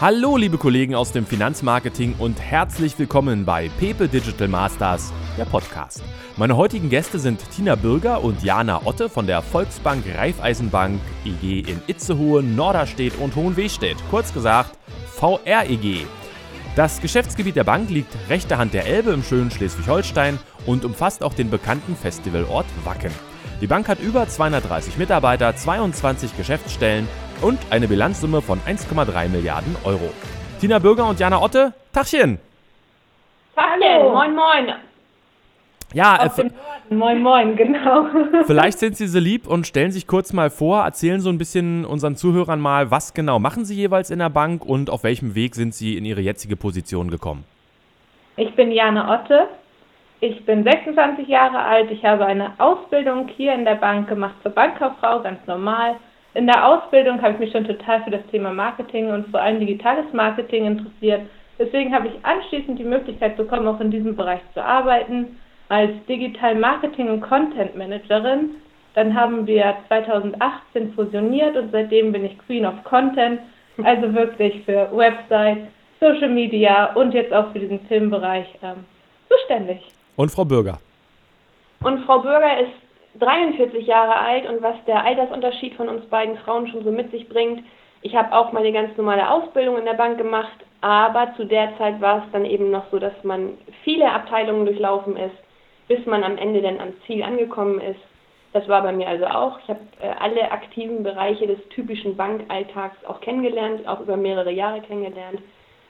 Hallo liebe Kollegen aus dem Finanzmarketing und herzlich willkommen bei Pepe Digital Masters, der Podcast. Meine heutigen Gäste sind Tina Bürger und Jana Otte von der Volksbank Raiffeisenbank EG in Itzehoe, Norderstedt und Hohenwestedt, kurz gesagt VREG. Das Geschäftsgebiet der Bank liegt rechter Hand der Elbe im schönen Schleswig-Holstein und umfasst auch den bekannten Festivalort Wacken. Die Bank hat über 230 Mitarbeiter, 22 Geschäftsstellen und eine Bilanzsumme von 1,3 Milliarden Euro. Tina Bürger und Jana Otte, Tachchen! Hallo, moin moin. Ja, äh, moin moin, genau. vielleicht sind Sie so lieb und stellen sich kurz mal vor, erzählen so ein bisschen unseren Zuhörern mal, was genau machen Sie jeweils in der Bank und auf welchem Weg sind Sie in Ihre jetzige Position gekommen? Ich bin Jana Otte. Ich bin 26 Jahre alt. Ich habe eine Ausbildung hier in der Bank gemacht zur Bankkauffrau, ganz normal. In der Ausbildung habe ich mich schon total für das Thema Marketing und vor allem digitales Marketing interessiert. Deswegen habe ich anschließend die Möglichkeit bekommen, auch in diesem Bereich zu arbeiten, als Digital Marketing und Content Managerin. Dann haben wir 2018 fusioniert und seitdem bin ich Queen of Content, also wirklich für Website, Social Media und jetzt auch für diesen Filmbereich ähm, zuständig. Und Frau Bürger. Und Frau Bürger ist 43 Jahre alt und was der Altersunterschied von uns beiden Frauen schon so mit sich bringt. Ich habe auch meine ganz normale Ausbildung in der Bank gemacht, aber zu der Zeit war es dann eben noch so, dass man viele Abteilungen durchlaufen ist, bis man am Ende dann am Ziel angekommen ist. Das war bei mir also auch. Ich habe äh, alle aktiven Bereiche des typischen Bankalltags auch kennengelernt, auch über mehrere Jahre kennengelernt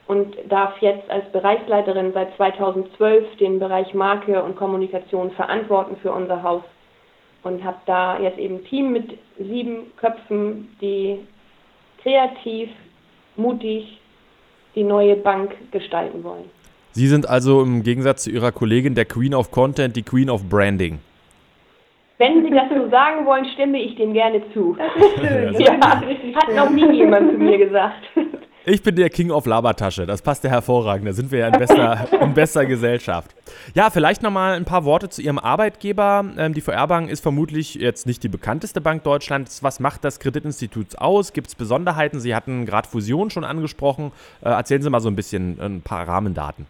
und darf jetzt als Bereichsleiterin seit 2012 den Bereich Marke und Kommunikation verantworten für unser Haus und habe da jetzt eben ein Team mit sieben Köpfen, die kreativ, mutig die neue Bank gestalten wollen. Sie sind also im Gegensatz zu Ihrer Kollegin der Queen of Content, die Queen of Branding. Wenn Sie das so sagen wollen, stimme ich dem gerne zu. Das ist schön. ja, hat noch nie jemand zu mir gesagt. Ich bin der King of Labertasche. Das passt ja hervorragend. Da sind wir ja in bester, in bester Gesellschaft. Ja, vielleicht nochmal ein paar Worte zu Ihrem Arbeitgeber. Ähm, die VR-Bank ist vermutlich jetzt nicht die bekannteste Bank Deutschlands. Was macht das Kreditinstitut aus? Gibt es Besonderheiten? Sie hatten gerade Fusion schon angesprochen. Äh, erzählen Sie mal so ein bisschen ein paar Rahmendaten.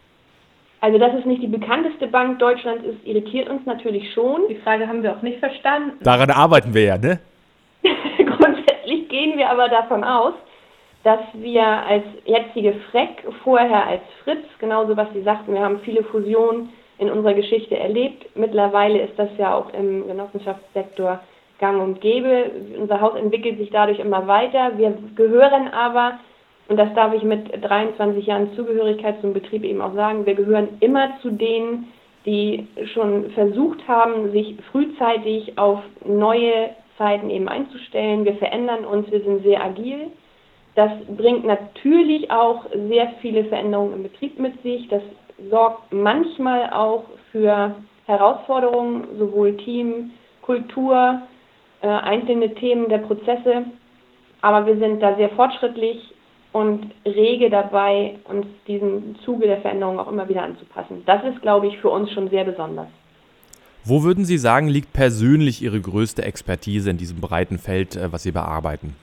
Also, dass es nicht die bekannteste Bank Deutschlands ist, irritiert uns natürlich schon. Die Frage haben wir auch nicht verstanden. Daran arbeiten wir ja, ne? Grundsätzlich gehen wir aber davon aus, dass wir als jetzige Freck, vorher als Fritz, genauso was Sie sagten, wir haben viele Fusionen in unserer Geschichte erlebt. Mittlerweile ist das ja auch im Genossenschaftssektor gang und gäbe. Unser Haus entwickelt sich dadurch immer weiter. Wir gehören aber, und das darf ich mit 23 Jahren Zugehörigkeit zum Betrieb eben auch sagen, wir gehören immer zu denen, die schon versucht haben, sich frühzeitig auf neue Zeiten eben einzustellen. Wir verändern uns, wir sind sehr agil. Das bringt natürlich auch sehr viele Veränderungen im Betrieb mit sich. Das sorgt manchmal auch für Herausforderungen, sowohl Team, Kultur, äh, einzelne Themen der Prozesse. Aber wir sind da sehr fortschrittlich und rege dabei, uns diesem Zuge der Veränderung auch immer wieder anzupassen. Das ist, glaube ich, für uns schon sehr besonders. Wo würden Sie sagen, liegt persönlich Ihre größte Expertise in diesem breiten Feld, äh, was Sie bearbeiten?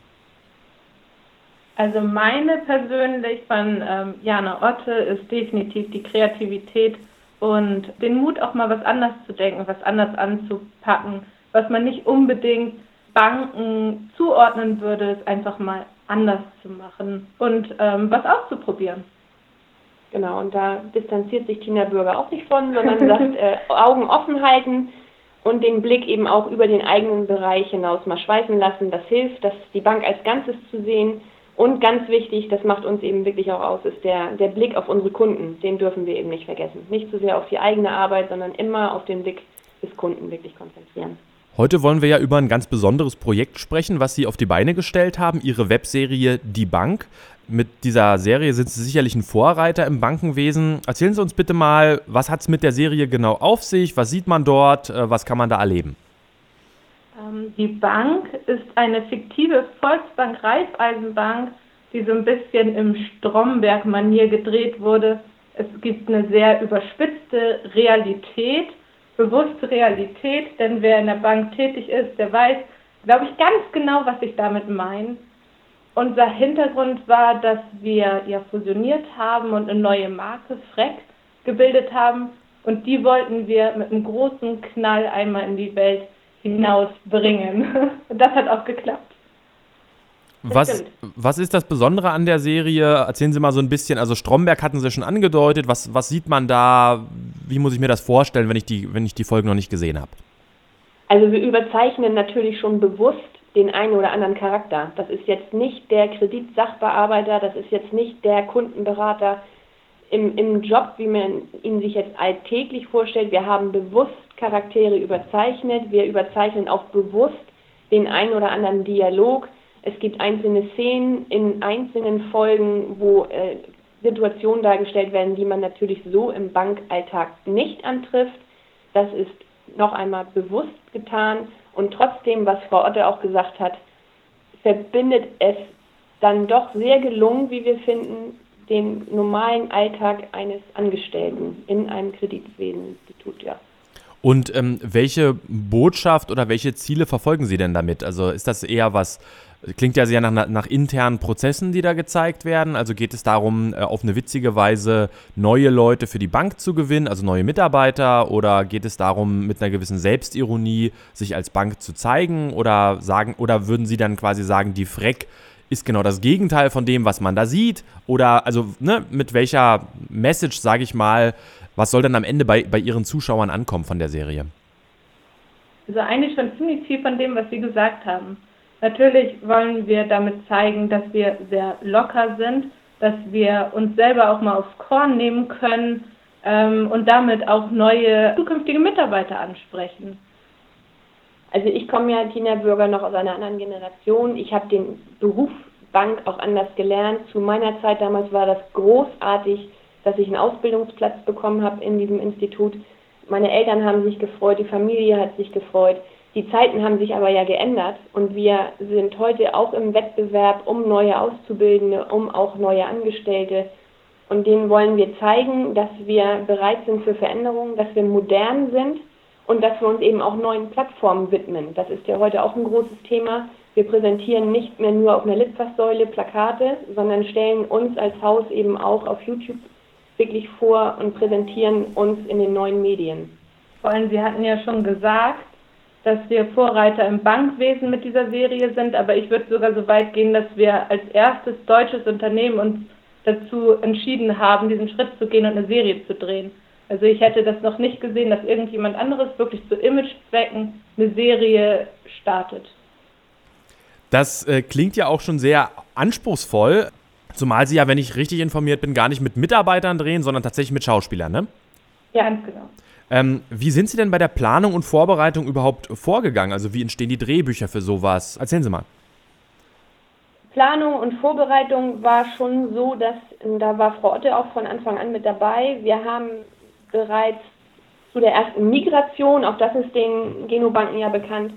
Also meine persönlich von ähm, Jana Otte ist definitiv die Kreativität und den Mut auch mal was anders zu denken, was anders anzupacken, was man nicht unbedingt Banken zuordnen würde, es einfach mal anders zu machen und ähm, was auszuprobieren. Genau, und da distanziert sich Tina Bürger auch nicht von, sondern sagt, äh, Augen offen halten und den Blick eben auch über den eigenen Bereich hinaus mal schweifen lassen. Das hilft, das die Bank als Ganzes zu sehen und ganz wichtig, das macht uns eben wirklich auch aus, ist der, der Blick auf unsere Kunden. Den dürfen wir eben nicht vergessen. Nicht zu sehr auf die eigene Arbeit, sondern immer auf den Blick des Kunden wirklich konzentrieren. Heute wollen wir ja über ein ganz besonderes Projekt sprechen, was Sie auf die Beine gestellt haben, Ihre Webserie Die Bank. Mit dieser Serie sind Sie sicherlich ein Vorreiter im Bankenwesen. Erzählen Sie uns bitte mal, was hat es mit der Serie genau auf sich? Was sieht man dort? Äh, was kann man da erleben? Ähm, die Bank ist eine fiktive Volksbank Raiffeisenbank, die so ein bisschen im Stromberg-Manier gedreht wurde. Es gibt eine sehr überspitzte Realität, bewusste Realität, denn wer in der Bank tätig ist, der weiß, glaube ich, ganz genau, was ich damit meine. Unser Hintergrund war, dass wir ja fusioniert haben und eine neue Marke, Freck, gebildet haben. Und die wollten wir mit einem großen Knall einmal in die Welt hinausbringen. Und das hat auch geklappt. Was, was ist das Besondere an der Serie? Erzählen Sie mal so ein bisschen. Also Stromberg hatten Sie schon angedeutet. Was, was sieht man da? Wie muss ich mir das vorstellen, wenn ich die, wenn ich die Folge noch nicht gesehen habe? Also wir überzeichnen natürlich schon bewusst den einen oder anderen Charakter. Das ist jetzt nicht der Kreditsachbearbeiter, das ist jetzt nicht der Kundenberater im, im Job, wie man ihn sich jetzt alltäglich vorstellt. Wir haben bewusst Charaktere überzeichnet. Wir überzeichnen auch bewusst den einen oder anderen Dialog es gibt einzelne Szenen in einzelnen Folgen, wo äh, Situationen dargestellt werden, die man natürlich so im Bankalltag nicht antrifft. Das ist noch einmal bewusst getan. Und trotzdem, was Frau Otte auch gesagt hat, verbindet es dann doch sehr gelungen, wie wir finden, den normalen Alltag eines Angestellten in einem Kreditweseninstitut, ja. Und ähm, welche Botschaft oder welche Ziele verfolgen Sie denn damit? Also ist das eher was, klingt ja sehr nach, nach internen Prozessen, die da gezeigt werden. Also geht es darum, äh, auf eine witzige Weise neue Leute für die Bank zu gewinnen, also neue Mitarbeiter? Oder geht es darum, mit einer gewissen Selbstironie sich als Bank zu zeigen? Oder sagen, oder würden Sie dann quasi sagen, die Freck ist genau das Gegenteil von dem, was man da sieht? Oder also ne, mit welcher Message, sage ich mal, was soll denn am Ende bei, bei Ihren Zuschauern ankommen von der Serie? Also eigentlich schon ziemlich viel von dem, was Sie gesagt haben. Natürlich wollen wir damit zeigen, dass wir sehr locker sind, dass wir uns selber auch mal aufs Korn nehmen können ähm, und damit auch neue zukünftige Mitarbeiter ansprechen. Also ich komme ja, Tina Bürger, noch aus einer anderen Generation. Ich habe den Beruf Bank auch anders gelernt. Zu meiner Zeit damals war das großartig, dass ich einen Ausbildungsplatz bekommen habe in diesem Institut. Meine Eltern haben sich gefreut, die Familie hat sich gefreut. Die Zeiten haben sich aber ja geändert und wir sind heute auch im Wettbewerb um neue Auszubildende, um auch neue Angestellte. Und denen wollen wir zeigen, dass wir bereit sind für Veränderungen, dass wir modern sind und dass wir uns eben auch neuen Plattformen widmen. Das ist ja heute auch ein großes Thema. Wir präsentieren nicht mehr nur auf einer Litfaßsäule Plakate, sondern stellen uns als Haus eben auch auf YouTube wirklich vor und präsentieren uns in den neuen Medien. Vor allem, Sie hatten ja schon gesagt, dass wir Vorreiter im Bankwesen mit dieser Serie sind, aber ich würde sogar so weit gehen, dass wir als erstes deutsches Unternehmen uns dazu entschieden haben, diesen Schritt zu gehen und eine Serie zu drehen. Also ich hätte das noch nicht gesehen, dass irgendjemand anderes wirklich zu Imagezwecken eine Serie startet. Das äh, klingt ja auch schon sehr anspruchsvoll. Zumal sie ja, wenn ich richtig informiert bin, gar nicht mit Mitarbeitern drehen, sondern tatsächlich mit Schauspielern, ne? Ja, ganz genau. Ähm, wie sind Sie denn bei der Planung und Vorbereitung überhaupt vorgegangen? Also wie entstehen die Drehbücher für sowas? Erzählen Sie mal. Planung und Vorbereitung war schon so, dass da war Frau Otte auch von Anfang an mit dabei. Wir haben bereits zu der ersten Migration, auch das ist den Genobanken ja bekannt,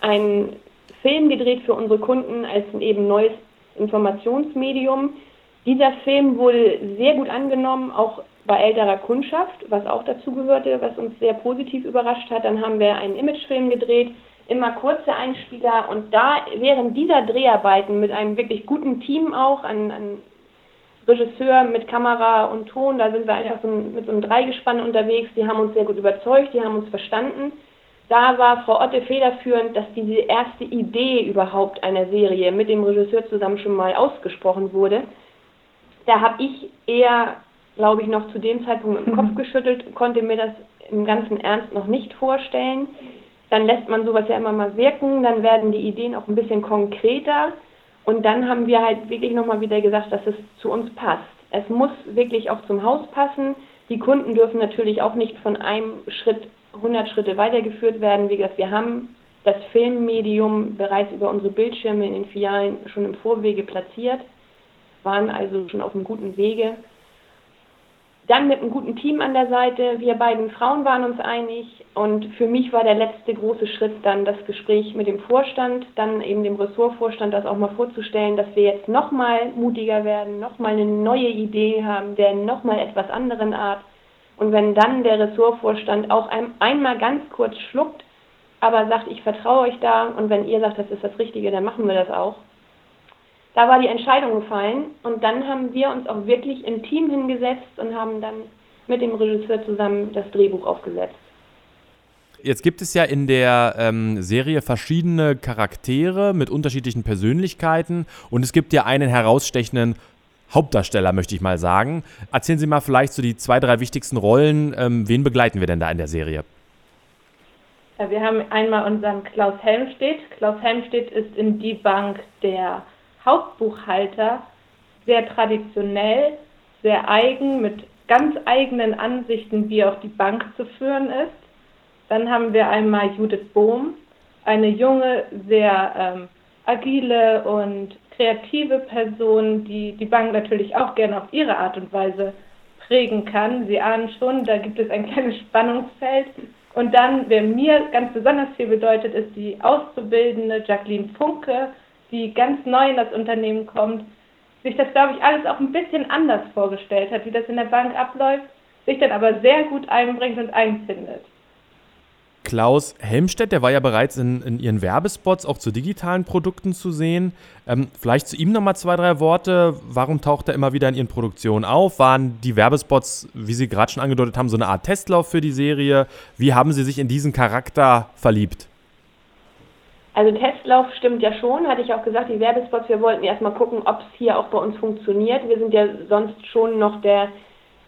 einen Film gedreht für unsere Kunden als ein eben neues Informationsmedium. Dieser Film wurde sehr gut angenommen, auch bei älterer Kundschaft, was auch dazu gehörte, was uns sehr positiv überrascht hat. Dann haben wir einen Imagefilm gedreht, immer kurze Einspieler und da während dieser Dreharbeiten mit einem wirklich guten Team auch, an, an Regisseur mit Kamera und Ton, da sind wir einfach so mit so einem Dreigespann unterwegs, die haben uns sehr gut überzeugt, die haben uns verstanden. Da war Frau Otte federführend, dass diese erste Idee überhaupt einer Serie mit dem Regisseur zusammen schon mal ausgesprochen wurde. Da habe ich eher glaube ich, noch zu dem Zeitpunkt mit dem Kopf geschüttelt, konnte mir das im ganzen Ernst noch nicht vorstellen. Dann lässt man sowas ja immer mal wirken, dann werden die Ideen auch ein bisschen konkreter und dann haben wir halt wirklich nochmal wieder gesagt, dass es zu uns passt. Es muss wirklich auch zum Haus passen. Die Kunden dürfen natürlich auch nicht von einem Schritt 100 Schritte weitergeführt werden. Wie gesagt, wir haben das Filmmedium bereits über unsere Bildschirme in den Filialen schon im Vorwege platziert, waren also schon auf einem guten Wege. Dann mit einem guten Team an der Seite. Wir beiden Frauen waren uns einig und für mich war der letzte große Schritt dann das Gespräch mit dem Vorstand, dann eben dem Ressortvorstand das auch mal vorzustellen, dass wir jetzt nochmal mutiger werden, nochmal eine neue Idee haben, der nochmal etwas anderen Art. Und wenn dann der Ressortvorstand auch ein, einmal ganz kurz schluckt, aber sagt, ich vertraue euch da und wenn ihr sagt, das ist das Richtige, dann machen wir das auch, da war die Entscheidung gefallen und dann haben wir uns auch wirklich im Team hingesetzt und haben dann mit dem Regisseur zusammen das Drehbuch aufgesetzt. Jetzt gibt es ja in der ähm, Serie verschiedene Charaktere mit unterschiedlichen Persönlichkeiten und es gibt ja einen herausstechenden Hauptdarsteller, möchte ich mal sagen. Erzählen Sie mal vielleicht so die zwei, drei wichtigsten Rollen. Ähm, wen begleiten wir denn da in der Serie? Ja, wir haben einmal unseren Klaus Helmstedt. Klaus Helmstedt ist in die Bank der Hauptbuchhalter, sehr traditionell, sehr eigen, mit ganz eigenen Ansichten, wie auch die Bank zu führen ist. Dann haben wir einmal Judith Bohm, eine junge, sehr ähm, agile und kreative Person, die die Bank natürlich auch gerne auf ihre Art und Weise prägen kann. Sie ahnen schon, da gibt es ein kleines Spannungsfeld. Und dann, wer mir ganz besonders viel bedeutet, ist die Auszubildende Jacqueline Funke, die ganz neu in das Unternehmen kommt, sich das, glaube ich, alles auch ein bisschen anders vorgestellt hat, wie das in der Bank abläuft, sich dann aber sehr gut einbringt und einfindet. Klaus Helmstedt, der war ja bereits in, in Ihren Werbespots auch zu digitalen Produkten zu sehen. Ähm, vielleicht zu ihm nochmal zwei, drei Worte. Warum taucht er immer wieder in Ihren Produktionen auf? Waren die Werbespots, wie Sie gerade schon angedeutet haben, so eine Art Testlauf für die Serie? Wie haben Sie sich in diesen Charakter verliebt? Also Testlauf stimmt ja schon, hatte ich auch gesagt, die Werbespots, wir wollten erstmal gucken, ob es hier auch bei uns funktioniert. Wir sind ja sonst schon noch der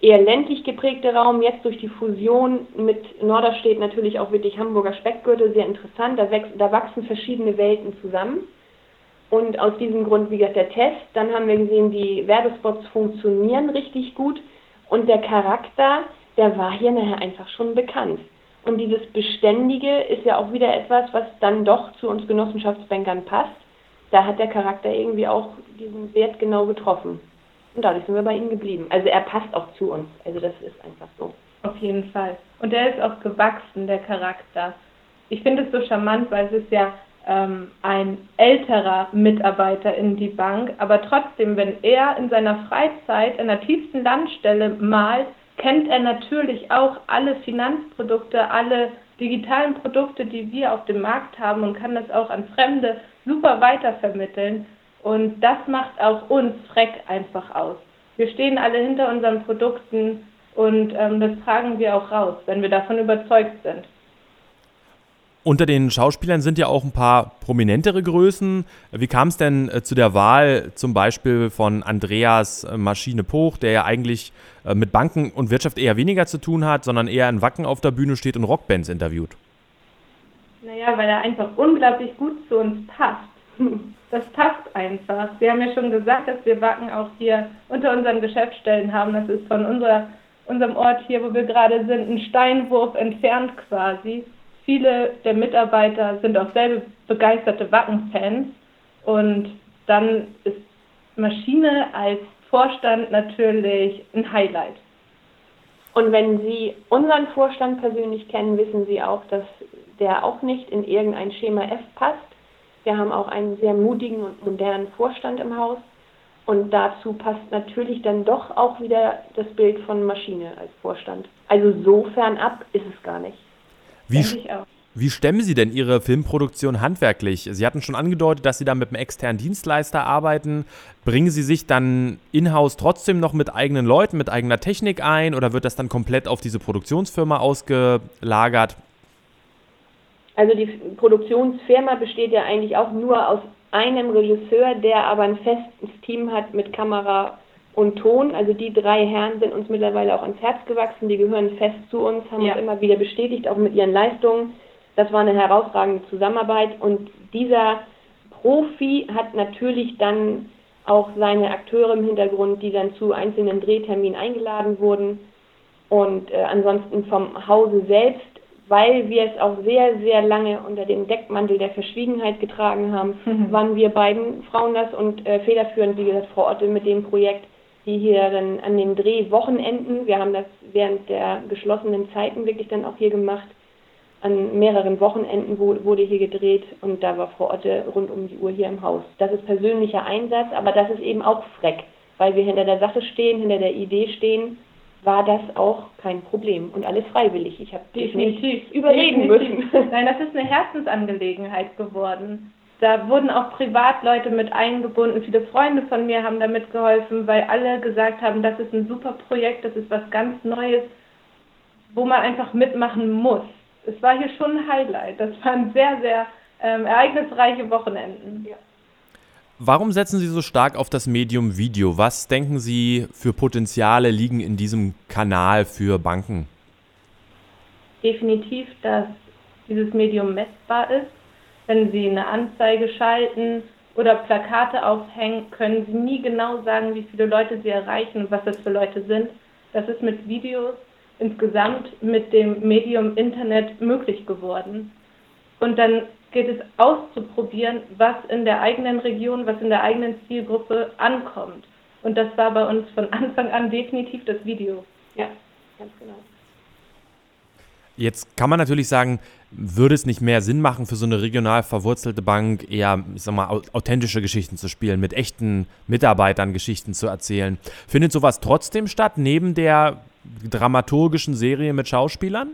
eher ländlich geprägte Raum, jetzt durch die Fusion mit Norderstedt natürlich auch wirklich Hamburger Speckgürtel sehr interessant. Da, wächst, da wachsen verschiedene Welten zusammen. Und aus diesem Grund, wie gesagt, der Test. Dann haben wir gesehen, die Werbespots funktionieren richtig gut. Und der Charakter, der war hier nachher einfach schon bekannt. Und dieses Beständige ist ja auch wieder etwas, was dann doch zu uns Genossenschaftsbankern passt. Da hat der Charakter irgendwie auch diesen Wert genau getroffen. Und dadurch sind wir bei ihm geblieben. Also er passt auch zu uns. Also das ist einfach so. Auf jeden Fall. Und er ist auch gewachsen, der Charakter. Ich finde es so charmant, weil es ist ja ähm, ein älterer Mitarbeiter in die Bank, aber trotzdem, wenn er in seiner Freizeit an der tiefsten Landstelle malt, kennt er natürlich auch alle Finanzprodukte, alle digitalen Produkte, die wir auf dem Markt haben und kann das auch an Fremde super weitervermitteln. Und das macht auch uns Freck einfach aus. Wir stehen alle hinter unseren Produkten und ähm, das tragen wir auch raus, wenn wir davon überzeugt sind. Unter den Schauspielern sind ja auch ein paar prominentere Größen. Wie kam es denn äh, zu der Wahl zum Beispiel von Andreas äh, Maschine Poch, der ja eigentlich äh, mit Banken und Wirtschaft eher weniger zu tun hat, sondern eher in Wacken auf der Bühne steht und Rockbands interviewt? Naja, weil er einfach unglaublich gut zu uns passt. Das passt einfach. Wir haben ja schon gesagt, dass wir Wacken auch hier unter unseren Geschäftsstellen haben. Das ist von unserer, unserem Ort hier, wo wir gerade sind, ein Steinwurf entfernt quasi. Viele der Mitarbeiter sind auch selber begeisterte Wacken-Fans. Und dann ist Maschine als Vorstand natürlich ein Highlight. Und wenn Sie unseren Vorstand persönlich kennen, wissen Sie auch, dass der auch nicht in irgendein Schema F passt. Wir haben auch einen sehr mutigen und modernen Vorstand im Haus. Und dazu passt natürlich dann doch auch wieder das Bild von Maschine als Vorstand. Also so fernab ist es gar nicht. Wie, wie stemmen Sie denn Ihre Filmproduktion handwerklich? Sie hatten schon angedeutet, dass Sie da mit einem externen Dienstleister arbeiten. Bringen Sie sich dann in-house trotzdem noch mit eigenen Leuten, mit eigener Technik ein oder wird das dann komplett auf diese Produktionsfirma ausgelagert? Also die Produktionsfirma besteht ja eigentlich auch nur aus einem Regisseur, der aber ein festes Team hat mit Kamera und Ton. Also die drei Herren sind uns mittlerweile auch ans Herz gewachsen, die gehören fest zu uns, haben ja. uns immer wieder bestätigt, auch mit ihren Leistungen. Das war eine herausragende Zusammenarbeit und dieser Profi hat natürlich dann auch seine Akteure im Hintergrund, die dann zu einzelnen Drehterminen eingeladen wurden. Und äh, ansonsten vom Hause selbst weil wir es auch sehr, sehr lange unter dem Deckmantel der Verschwiegenheit getragen haben, mhm. waren wir beiden Frauen das und äh, federführend, wie gesagt, Frau Otte mit dem Projekt, die hier dann an den Drehwochenenden, wir haben das während der geschlossenen Zeiten wirklich dann auch hier gemacht, an mehreren Wochenenden wurde hier gedreht und da war Frau Otte rund um die Uhr hier im Haus. Das ist persönlicher Einsatz, aber das ist eben auch Freck, weil wir hinter der Sache stehen, hinter der Idee stehen war das auch kein Problem und alles freiwillig. Ich habe definitiv überreden definitiv. müssen. Nein, das ist eine Herzensangelegenheit geworden. da wurden auch Privatleute mit eingebunden. Viele Freunde von mir haben da mitgeholfen, weil alle gesagt haben, das ist ein super Projekt, das ist was ganz Neues, wo man einfach mitmachen muss. Es war hier schon ein Highlight. Das waren sehr, sehr ähm, ereignisreiche Wochenenden. Ja. Warum setzen Sie so stark auf das Medium Video? Was denken Sie für Potenziale liegen in diesem Kanal für Banken? Definitiv, dass dieses Medium messbar ist. Wenn Sie eine Anzeige schalten oder Plakate aufhängen, können Sie nie genau sagen, wie viele Leute Sie erreichen und was das für Leute sind. Das ist mit Videos insgesamt mit dem Medium Internet möglich geworden. Und dann geht es auszuprobieren, was in der eigenen Region, was in der eigenen Zielgruppe ankommt. Und das war bei uns von Anfang an definitiv das Video. Ja, ganz genau. Jetzt kann man natürlich sagen, würde es nicht mehr Sinn machen, für so eine regional verwurzelte Bank eher, ich sag mal, authentische Geschichten zu spielen, mit echten Mitarbeitern Geschichten zu erzählen? Findet sowas trotzdem statt, neben der dramaturgischen Serie mit Schauspielern?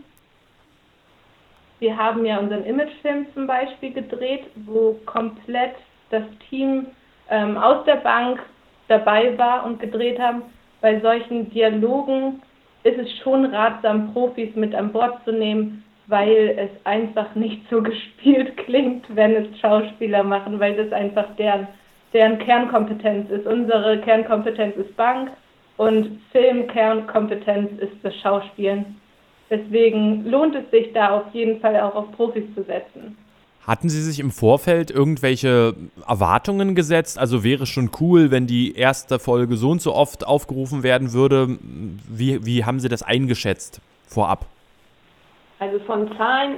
Wir haben ja unseren Imagefilm zum Beispiel gedreht, wo komplett das Team ähm, aus der Bank dabei war und gedreht haben. Bei solchen Dialogen ist es schon ratsam, Profis mit an Bord zu nehmen, weil es einfach nicht so gespielt klingt, wenn es Schauspieler machen, weil das einfach deren, deren Kernkompetenz ist. Unsere Kernkompetenz ist Bank und Filmkernkompetenz ist das Schauspielen. Deswegen lohnt es sich da auf jeden Fall auch auf Profis zu setzen. Hatten Sie sich im Vorfeld irgendwelche Erwartungen gesetzt? Also wäre es schon cool, wenn die erste Folge so und so oft aufgerufen werden würde. Wie, wie haben Sie das eingeschätzt vorab? Also von Zahlen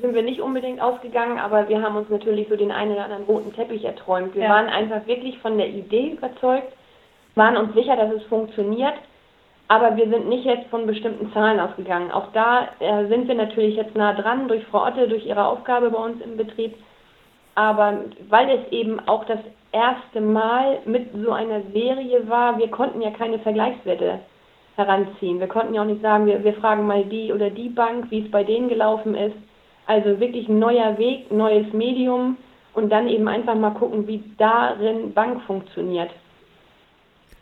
sind wir nicht unbedingt ausgegangen, aber wir haben uns natürlich so den einen oder anderen roten Teppich erträumt. Wir ja. waren einfach wirklich von der Idee überzeugt, waren uns sicher, dass es funktioniert aber wir sind nicht jetzt von bestimmten Zahlen ausgegangen. Auch da äh, sind wir natürlich jetzt nah dran durch Frau Otte, durch ihre Aufgabe bei uns im Betrieb. Aber weil es eben auch das erste Mal mit so einer Serie war, wir konnten ja keine Vergleichswerte heranziehen. Wir konnten ja auch nicht sagen, wir, wir fragen mal die oder die Bank, wie es bei denen gelaufen ist. Also wirklich ein neuer Weg, neues Medium und dann eben einfach mal gucken, wie darin Bank funktioniert.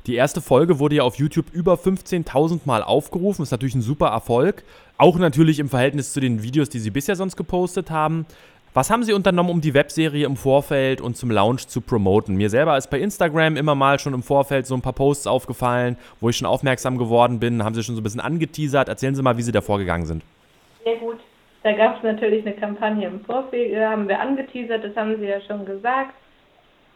Die erste Folge wurde ja auf YouTube über 15.000 Mal aufgerufen. Ist natürlich ein super Erfolg. Auch natürlich im Verhältnis zu den Videos, die Sie bisher sonst gepostet haben. Was haben Sie unternommen, um die Webserie im Vorfeld und zum Launch zu promoten? Mir selber ist bei Instagram immer mal schon im Vorfeld so ein paar Posts aufgefallen, wo ich schon aufmerksam geworden bin. Haben Sie schon so ein bisschen angeteasert? Erzählen Sie mal, wie Sie da vorgegangen sind. Sehr gut. Da gab es natürlich eine Kampagne im Vorfeld, da haben wir angeteasert, das haben Sie ja schon gesagt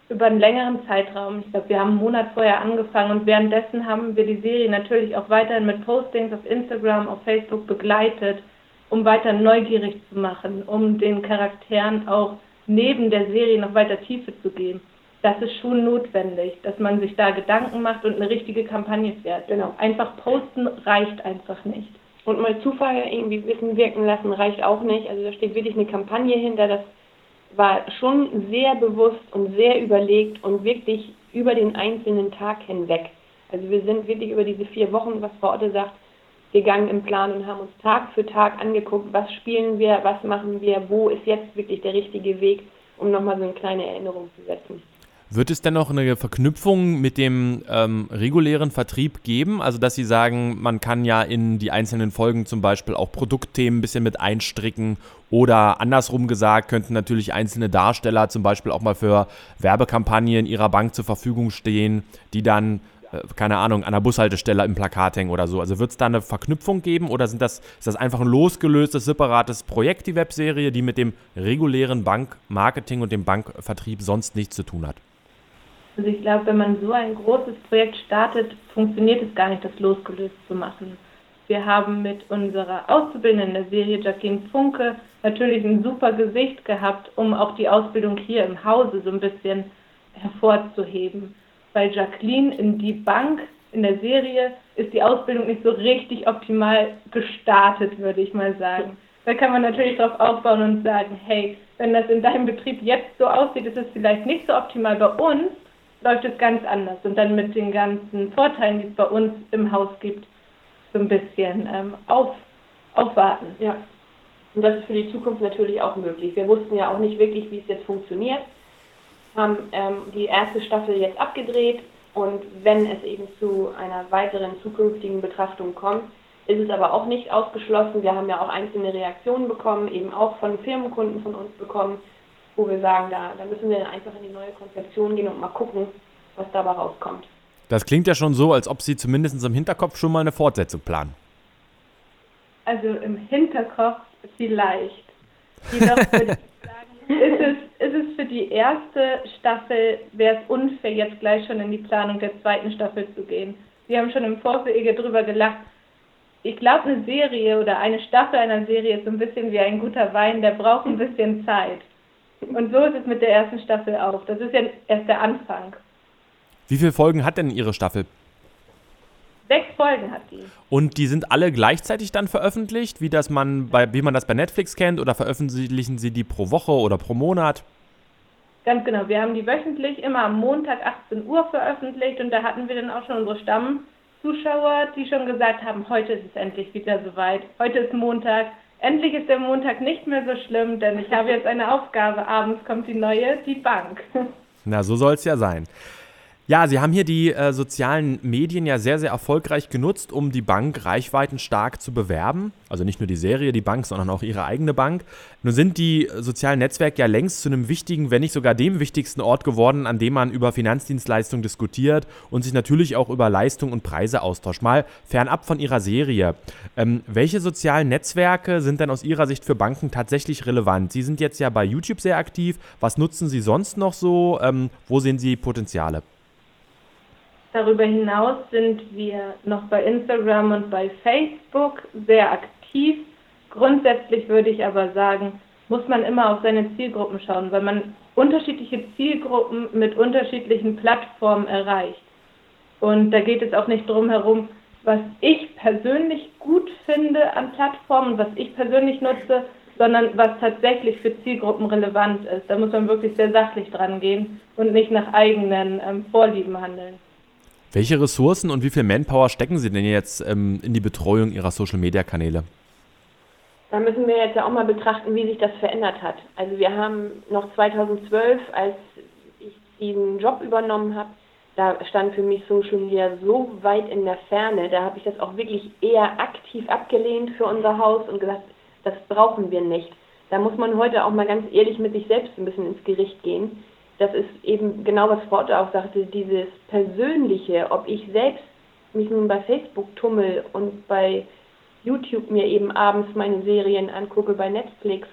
über einen längeren Zeitraum. Ich glaube, wir haben einen Monat vorher angefangen und währenddessen haben wir die Serie natürlich auch weiterhin mit Postings auf Instagram, auf Facebook begleitet, um weiter neugierig zu machen, um den Charakteren auch neben der Serie noch weiter Tiefe zu geben. Das ist schon notwendig, dass man sich da Gedanken macht und eine richtige Kampagne fährt. Genau. Einfach posten reicht einfach nicht. Und mal Zufall irgendwie wissen wirken lassen reicht auch nicht. Also da steht wirklich eine Kampagne hinter, dass war schon sehr bewusst und sehr überlegt und wirklich über den einzelnen Tag hinweg. Also wir sind wirklich über diese vier Wochen, was Frau Otte sagt, gegangen im Plan und haben uns Tag für Tag angeguckt, was spielen wir, was machen wir, wo ist jetzt wirklich der richtige Weg, um nochmal so eine kleine Erinnerung zu setzen. Wird es denn noch eine Verknüpfung mit dem ähm, regulären Vertrieb geben? Also, dass Sie sagen, man kann ja in die einzelnen Folgen zum Beispiel auch Produktthemen ein bisschen mit einstricken oder andersrum gesagt, könnten natürlich einzelne Darsteller zum Beispiel auch mal für Werbekampagnen ihrer Bank zur Verfügung stehen, die dann äh, keine Ahnung, an der Bushaltestelle im Plakat hängen oder so. Also wird es da eine Verknüpfung geben oder sind das, ist das einfach ein losgelöstes, separates Projekt, die Webserie, die mit dem regulären Bankmarketing und dem Bankvertrieb sonst nichts zu tun hat? Also ich glaube, wenn man so ein großes Projekt startet, funktioniert es gar nicht, das losgelöst zu machen. Wir haben mit unserer Auszubildenden in der Serie Jacqueline Funke natürlich ein super Gesicht gehabt, um auch die Ausbildung hier im Hause so ein bisschen hervorzuheben. Bei Jacqueline in die Bank in der Serie ist die Ausbildung nicht so richtig optimal gestartet, würde ich mal sagen. Da kann man natürlich darauf aufbauen und sagen, hey, wenn das in deinem Betrieb jetzt so aussieht, ist es vielleicht nicht so optimal bei uns, läuft es ganz anders. Und dann mit den ganzen Vorteilen, die es bei uns im Haus gibt, so ein bisschen ähm, auf, aufwarten. Ja. Und das ist für die Zukunft natürlich auch möglich. Wir wussten ja auch nicht wirklich, wie es jetzt funktioniert, haben ähm, die erste Staffel jetzt abgedreht und wenn es eben zu einer weiteren zukünftigen Betrachtung kommt, ist es aber auch nicht ausgeschlossen. Wir haben ja auch einzelne Reaktionen bekommen, eben auch von Firmenkunden von uns bekommen, wo wir sagen, da, da müssen wir einfach in die neue Konzeption gehen und mal gucken, was dabei rauskommt. Das klingt ja schon so, als ob Sie zumindest im Hinterkopf schon mal eine Fortsetzung planen. Also im Hinterkopf vielleicht. Jedoch würde ich sagen, ist es, ist es für die erste Staffel, wäre es unfair, jetzt gleich schon in die Planung der zweiten Staffel zu gehen. Wir haben schon im Vorfeld drüber gelacht. Ich glaube, eine Serie oder eine Staffel einer Serie ist so ein bisschen wie ein guter Wein, der braucht ein bisschen Zeit. Und so ist es mit der ersten Staffel auch. Das ist ja erst der Anfang. Wie viele Folgen hat denn Ihre Staffel? Sechs Folgen hat die. Und die sind alle gleichzeitig dann veröffentlicht, wie das man bei, wie man das bei Netflix kennt, oder veröffentlichen Sie die pro Woche oder pro Monat? Ganz genau. Wir haben die wöchentlich immer am Montag 18 Uhr veröffentlicht und da hatten wir dann auch schon unsere Stammzuschauer, die schon gesagt haben, heute ist es endlich wieder soweit. Heute ist Montag. Endlich ist der Montag nicht mehr so schlimm, denn ich habe jetzt eine Aufgabe. Abends kommt die neue, die Bank. Na, so soll es ja sein. Ja, Sie haben hier die äh, sozialen Medien ja sehr, sehr erfolgreich genutzt, um die Bank reichweitenstark zu bewerben. Also nicht nur die Serie, die Bank, sondern auch Ihre eigene Bank. Nun sind die sozialen Netzwerke ja längst zu einem wichtigen, wenn nicht sogar dem wichtigsten Ort geworden, an dem man über Finanzdienstleistungen diskutiert und sich natürlich auch über Leistung und Preise austauscht. Mal fernab von Ihrer Serie. Ähm, welche sozialen Netzwerke sind denn aus Ihrer Sicht für Banken tatsächlich relevant? Sie sind jetzt ja bei YouTube sehr aktiv. Was nutzen Sie sonst noch so? Ähm, wo sehen Sie Potenziale? Darüber hinaus sind wir noch bei Instagram und bei Facebook sehr aktiv. Grundsätzlich würde ich aber sagen, muss man immer auf seine Zielgruppen schauen, weil man unterschiedliche Zielgruppen mit unterschiedlichen Plattformen erreicht. Und da geht es auch nicht drum herum, was ich persönlich gut finde an Plattformen, was ich persönlich nutze, sondern was tatsächlich für Zielgruppen relevant ist. Da muss man wirklich sehr sachlich dran gehen und nicht nach eigenen ähm, Vorlieben handeln. Welche Ressourcen und wie viel Manpower stecken Sie denn jetzt ähm, in die Betreuung Ihrer Social-Media-Kanäle? Da müssen wir jetzt ja auch mal betrachten, wie sich das verändert hat. Also wir haben noch 2012, als ich diesen Job übernommen habe, da stand für mich Social Media so weit in der Ferne, da habe ich das auch wirklich eher aktiv abgelehnt für unser Haus und gesagt, das brauchen wir nicht. Da muss man heute auch mal ganz ehrlich mit sich selbst ein bisschen ins Gericht gehen das ist eben genau, was Frau auch sagte, dieses Persönliche, ob ich selbst mich nun bei Facebook tummel und bei YouTube mir eben abends meine Serien angucke, bei Netflix,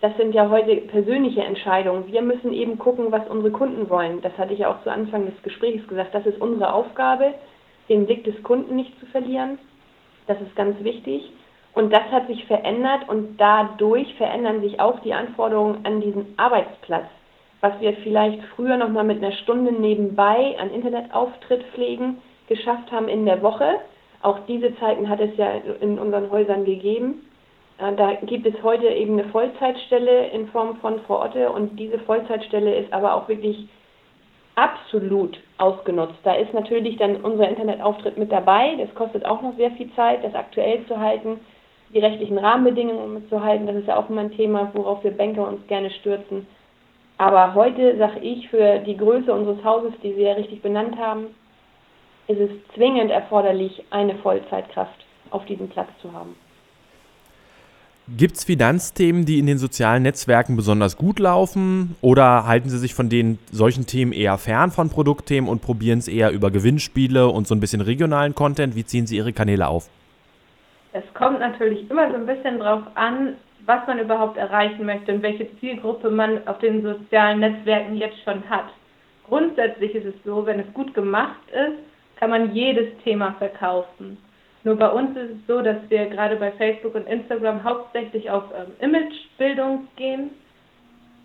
das sind ja heute persönliche Entscheidungen. Wir müssen eben gucken, was unsere Kunden wollen. Das hatte ich ja auch zu Anfang des Gesprächs gesagt. Das ist unsere Aufgabe, den Blick des Kunden nicht zu verlieren. Das ist ganz wichtig. Und das hat sich verändert und dadurch verändern sich auch die Anforderungen an diesen Arbeitsplatz was wir vielleicht früher noch mal mit einer Stunde nebenbei an Internetauftritt pflegen geschafft haben in der Woche. Auch diese Zeiten hat es ja in unseren Häusern gegeben. Äh, da gibt es heute eben eine Vollzeitstelle in Form von Frau Otte und diese Vollzeitstelle ist aber auch wirklich absolut ausgenutzt. Da ist natürlich dann unser Internetauftritt mit dabei. Das kostet auch noch sehr viel Zeit, das aktuell zu halten, die rechtlichen Rahmenbedingungen mitzuhalten. Das ist ja auch immer ein Thema, worauf wir Banker uns gerne stürzen. Aber heute sage ich, für die Größe unseres Hauses, die Sie ja richtig benannt haben, ist es zwingend erforderlich, eine Vollzeitkraft auf diesem Platz zu haben. Gibt es Finanzthemen, die in den sozialen Netzwerken besonders gut laufen? Oder halten Sie sich von den solchen Themen eher fern von Produktthemen und probieren es eher über Gewinnspiele und so ein bisschen regionalen Content? Wie ziehen Sie Ihre Kanäle auf? Es kommt natürlich immer so ein bisschen drauf an, was man überhaupt erreichen möchte und welche Zielgruppe man auf den sozialen Netzwerken jetzt schon hat. Grundsätzlich ist es so, wenn es gut gemacht ist, kann man jedes Thema verkaufen. Nur bei uns ist es so, dass wir gerade bei Facebook und Instagram hauptsächlich auf ähm, Imagebildung gehen.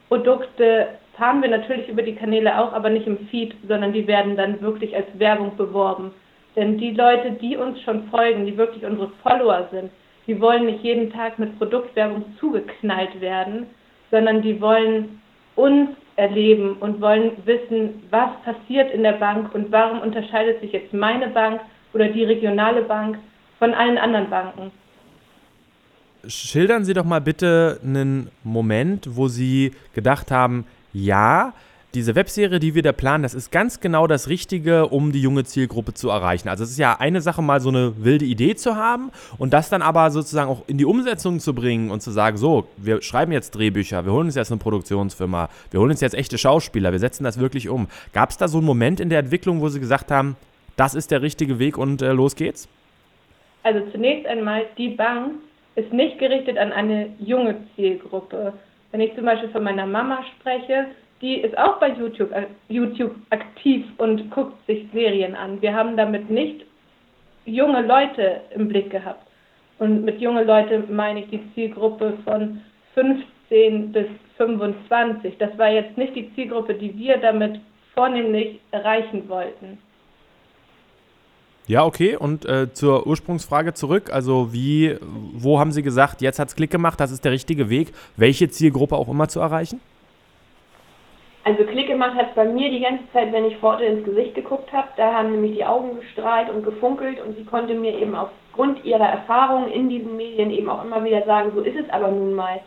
Produkte fahren wir natürlich über die Kanäle auch, aber nicht im Feed, sondern die werden dann wirklich als Werbung beworben. Denn die Leute, die uns schon folgen, die wirklich unsere Follower sind, die wollen nicht jeden Tag mit Produktwerbung zugeknallt werden, sondern die wollen uns erleben und wollen wissen, was passiert in der Bank und warum unterscheidet sich jetzt meine Bank oder die regionale Bank von allen anderen Banken. schildern Sie doch mal bitte einen Moment, wo Sie gedacht haben, ja, diese Webserie, die wir da planen, das ist ganz genau das Richtige, um die junge Zielgruppe zu erreichen. Also es ist ja eine Sache, mal so eine wilde Idee zu haben und das dann aber sozusagen auch in die Umsetzung zu bringen und zu sagen, so, wir schreiben jetzt Drehbücher, wir holen uns jetzt eine Produktionsfirma, wir holen uns jetzt echte Schauspieler, wir setzen das wirklich um. Gab es da so einen Moment in der Entwicklung, wo Sie gesagt haben, das ist der richtige Weg und äh, los geht's? Also zunächst einmal, die Bank ist nicht gerichtet an eine junge Zielgruppe. Wenn ich zum Beispiel von meiner Mama spreche, die ist auch bei YouTube, äh, YouTube aktiv und guckt sich Serien an. Wir haben damit nicht junge Leute im Blick gehabt. Und mit junge Leute meine ich die Zielgruppe von 15 bis 25. Das war jetzt nicht die Zielgruppe, die wir damit vornehmlich erreichen wollten. Ja, okay. Und äh, zur Ursprungsfrage zurück. Also wie, wo haben Sie gesagt, jetzt hat es Klick gemacht, das ist der richtige Weg, welche Zielgruppe auch immer zu erreichen? Also Klick gemacht hat es bei mir die ganze Zeit, wenn ich Forte ins Gesicht geguckt habe. Da haben nämlich die Augen gestrahlt und gefunkelt und sie konnte mir eben aufgrund ihrer Erfahrungen in diesen Medien eben auch immer wieder sagen, so ist es aber nun mal.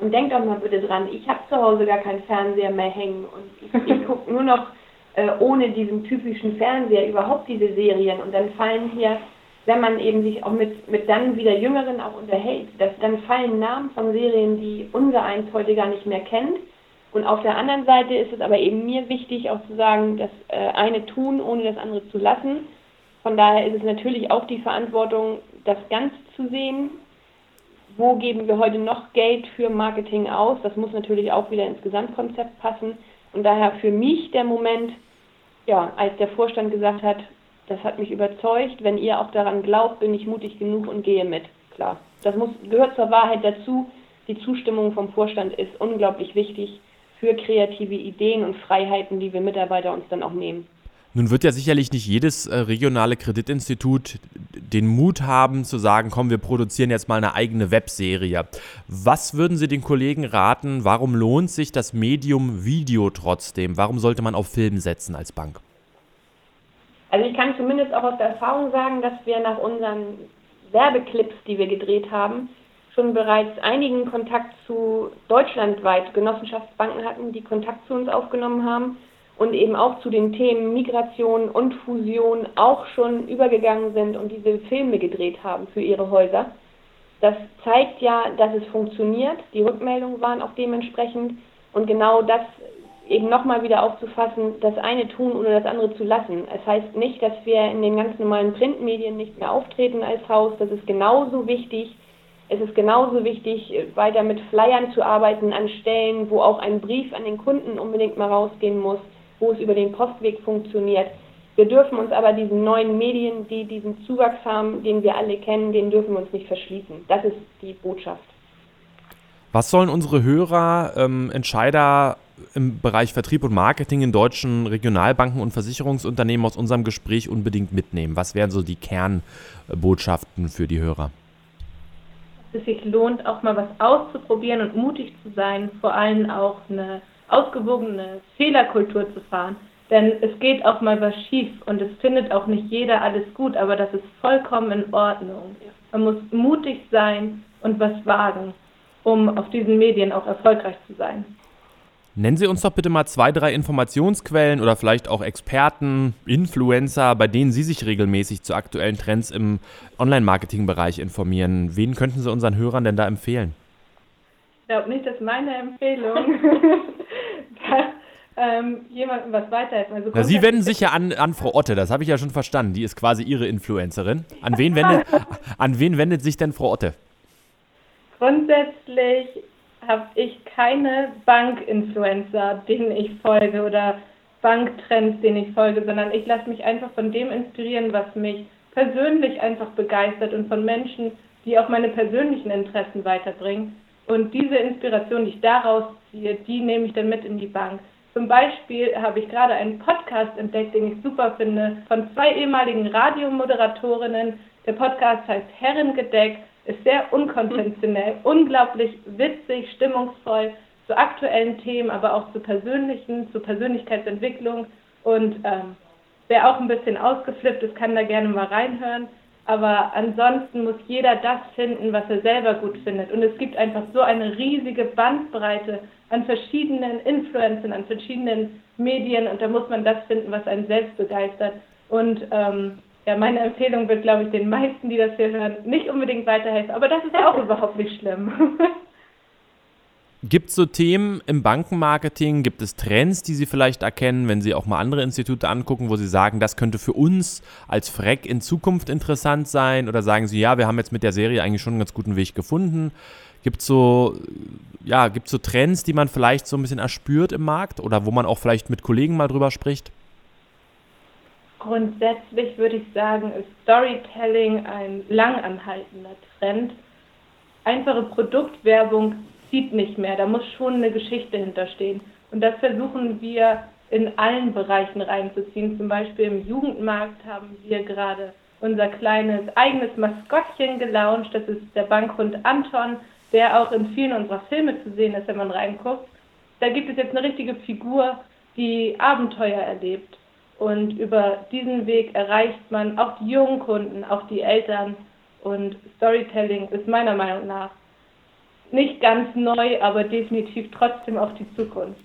Und denkt doch mal bitte dran, ich habe zu Hause gar keinen Fernseher mehr hängen und ich, ich gucke nur noch äh, ohne diesen typischen Fernseher überhaupt diese Serien. Und dann fallen hier, wenn man eben sich auch mit, mit dann wieder Jüngeren auch unterhält, dass dann fallen Namen von Serien, die unser eins heute gar nicht mehr kennt. Und auf der anderen Seite ist es aber eben mir wichtig, auch zu sagen, das äh, eine tun, ohne das andere zu lassen. Von daher ist es natürlich auch die Verantwortung, das Ganze zu sehen. Wo geben wir heute noch Geld für Marketing aus? Das muss natürlich auch wieder ins Gesamtkonzept passen. Und daher für mich der Moment, ja, als der Vorstand gesagt hat, das hat mich überzeugt, wenn ihr auch daran glaubt, bin ich mutig genug und gehe mit. Klar. Das muss, gehört zur Wahrheit dazu. Die Zustimmung vom Vorstand ist unglaublich wichtig für kreative Ideen und Freiheiten, die wir Mitarbeiter uns dann auch nehmen. Nun wird ja sicherlich nicht jedes äh, regionale Kreditinstitut den Mut haben zu sagen, komm, wir produzieren jetzt mal eine eigene Webserie. Was würden Sie den Kollegen raten, warum lohnt sich das Medium Video trotzdem? Warum sollte man auf Film setzen als Bank? Also ich kann zumindest auch aus der Erfahrung sagen, dass wir nach unseren Werbeclips, die wir gedreht haben, schon bereits einigen Kontakt zu deutschlandweit Genossenschaftsbanken hatten, die Kontakt zu uns aufgenommen haben und eben auch zu den Themen Migration und Fusion auch schon übergegangen sind und diese Filme gedreht haben für ihre Häuser. Das zeigt ja, dass es funktioniert. Die Rückmeldungen waren auch dementsprechend und genau das eben nochmal wieder aufzufassen, das eine tun oder das andere zu lassen. Es heißt nicht, dass wir in den ganz normalen Printmedien nicht mehr auftreten als Haus. Das ist genauso wichtig. Es ist genauso wichtig, weiter mit Flyern zu arbeiten an Stellen, wo auch ein Brief an den Kunden unbedingt mal rausgehen muss wo es über den Postweg funktioniert. Wir dürfen uns aber diesen neuen Medien, die diesen Zuwachs haben, den wir alle kennen, den dürfen wir uns nicht verschließen. Das ist die Botschaft. Was sollen unsere Hörer, ähm, Entscheider im Bereich Vertrieb und Marketing in deutschen Regionalbanken und Versicherungsunternehmen aus unserem Gespräch unbedingt mitnehmen? Was wären so die Kernbotschaften für die Hörer? Es sich lohnt, auch mal was auszuprobieren und mutig zu sein, vor allem auch eine ausgewogene Fehlerkultur zu fahren. Denn es geht auch mal was schief und es findet auch nicht jeder alles gut, aber das ist vollkommen in Ordnung. Man muss mutig sein und was wagen, um auf diesen Medien auch erfolgreich zu sein. Nennen Sie uns doch bitte mal zwei, drei Informationsquellen oder vielleicht auch Experten, Influencer, bei denen Sie sich regelmäßig zu aktuellen Trends im Online-Marketing-Bereich informieren. Wen könnten Sie unseren Hörern denn da empfehlen? Ich glaube nicht, dass meine Empfehlung ähm, jemandem was weiterhelfen. Also Na, Sie wenden sich ja an, an Frau Otte, das habe ich ja schon verstanden. Die ist quasi Ihre Influencerin. An wen wendet, an wen wendet sich denn Frau Otte? Grundsätzlich habe ich keine Bank-Influencer, denen ich folge oder Banktrends, denen ich folge, sondern ich lasse mich einfach von dem inspirieren, was mich persönlich einfach begeistert und von Menschen, die auch meine persönlichen Interessen weiterbringen. Und diese Inspiration, die ich daraus ziehe, die nehme ich dann mit in die Bank. Zum Beispiel habe ich gerade einen Podcast entdeckt, den ich super finde, von zwei ehemaligen Radiomoderatorinnen. Der Podcast heißt Herrengedeck, ist sehr unkonventionell, unglaublich witzig, stimmungsvoll zu aktuellen Themen, aber auch zu persönlichen, zu Persönlichkeitsentwicklung. Und ähm, wer auch ein bisschen ausgeflippt ist, kann da gerne mal reinhören. Aber ansonsten muss jeder das finden, was er selber gut findet. Und es gibt einfach so eine riesige Bandbreite an verschiedenen Influencern, an verschiedenen Medien. Und da muss man das finden, was einen selbst begeistert. Und ähm, ja, meine Empfehlung wird, glaube ich, den meisten, die das hier hören, nicht unbedingt weiterhelfen. Aber das ist auch überhaupt nicht schlimm. Gibt es so Themen im Bankenmarketing, gibt es Trends, die Sie vielleicht erkennen, wenn Sie auch mal andere Institute angucken, wo Sie sagen, das könnte für uns als Freck in Zukunft interessant sein? Oder sagen Sie, ja, wir haben jetzt mit der Serie eigentlich schon einen ganz guten Weg gefunden? Gibt es so, ja, so Trends, die man vielleicht so ein bisschen erspürt im Markt oder wo man auch vielleicht mit Kollegen mal drüber spricht? Grundsätzlich würde ich sagen, ist Storytelling ein langanhaltender Trend. Einfache Produktwerbung zieht nicht mehr. Da muss schon eine Geschichte hinterstehen. Und das versuchen wir in allen Bereichen reinzuziehen. Zum Beispiel im Jugendmarkt haben wir gerade unser kleines eigenes Maskottchen gelauncht. Das ist der Bankhund Anton, der auch in vielen unserer Filme zu sehen ist, wenn man reinguckt. Da gibt es jetzt eine richtige Figur, die Abenteuer erlebt. Und über diesen Weg erreicht man auch die jungen Kunden, auch die Eltern. Und Storytelling ist meiner Meinung nach nicht ganz neu, aber definitiv trotzdem auch die Zukunft.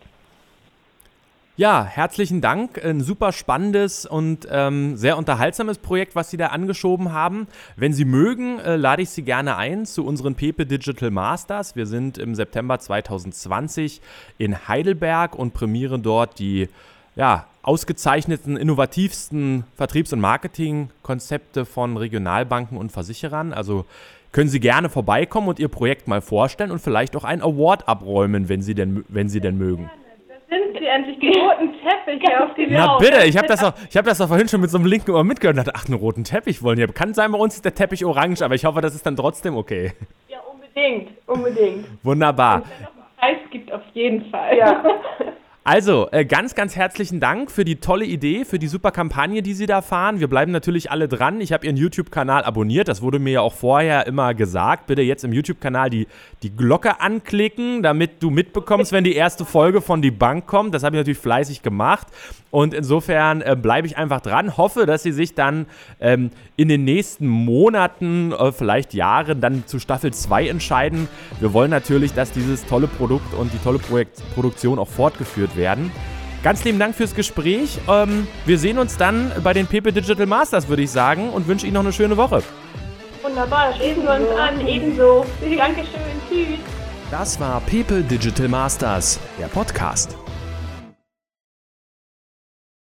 Ja, herzlichen Dank. Ein super spannendes und ähm, sehr unterhaltsames Projekt, was Sie da angeschoben haben. Wenn Sie mögen, äh, lade ich Sie gerne ein zu unseren Pepe Digital Masters. Wir sind im September 2020 in Heidelberg und prämieren dort die ja, ausgezeichneten, innovativsten Vertriebs- und Marketingkonzepte von Regionalbanken und Versicherern. Also können Sie gerne vorbeikommen und Ihr Projekt mal vorstellen und vielleicht auch einen Award abräumen, wenn Sie denn, wenn Sie denn mögen. Sind Sie endlich die roten Teppiche, auf die wir Na bitte, ich habe das, doch, hab das doch vorhin schon mit so einem linken Ohr mitgehört und dachte, ach, einen roten Teppich wollen die. Kann sein, bei uns ist der Teppich orange, aber ich hoffe, das ist dann trotzdem okay. Ja, unbedingt, unbedingt. Wunderbar. Wenn es noch einen Preis gibt, auf jeden Fall. Ja. Also, äh, ganz, ganz herzlichen Dank für die tolle Idee, für die super Kampagne, die Sie da fahren. Wir bleiben natürlich alle dran. Ich habe Ihren YouTube-Kanal abonniert. Das wurde mir ja auch vorher immer gesagt. Bitte jetzt im YouTube-Kanal die, die Glocke anklicken, damit du mitbekommst, wenn die erste Folge von Die Bank kommt. Das habe ich natürlich fleißig gemacht. Und insofern äh, bleibe ich einfach dran. Hoffe, dass Sie sich dann ähm, in den nächsten Monaten, äh, vielleicht Jahren, dann zu Staffel 2 entscheiden. Wir wollen natürlich, dass dieses tolle Produkt und die tolle Projekt Produktion auch fortgeführt werden. Ganz lieben Dank fürs Gespräch. Ähm, wir sehen uns dann bei den Pepe Digital Masters, würde ich sagen, und wünsche Ihnen noch eine schöne Woche. Wunderbar, schließen wir uns an. Ebenso. Dankeschön. Tschüss. Das war Pepe Digital Masters, der Podcast.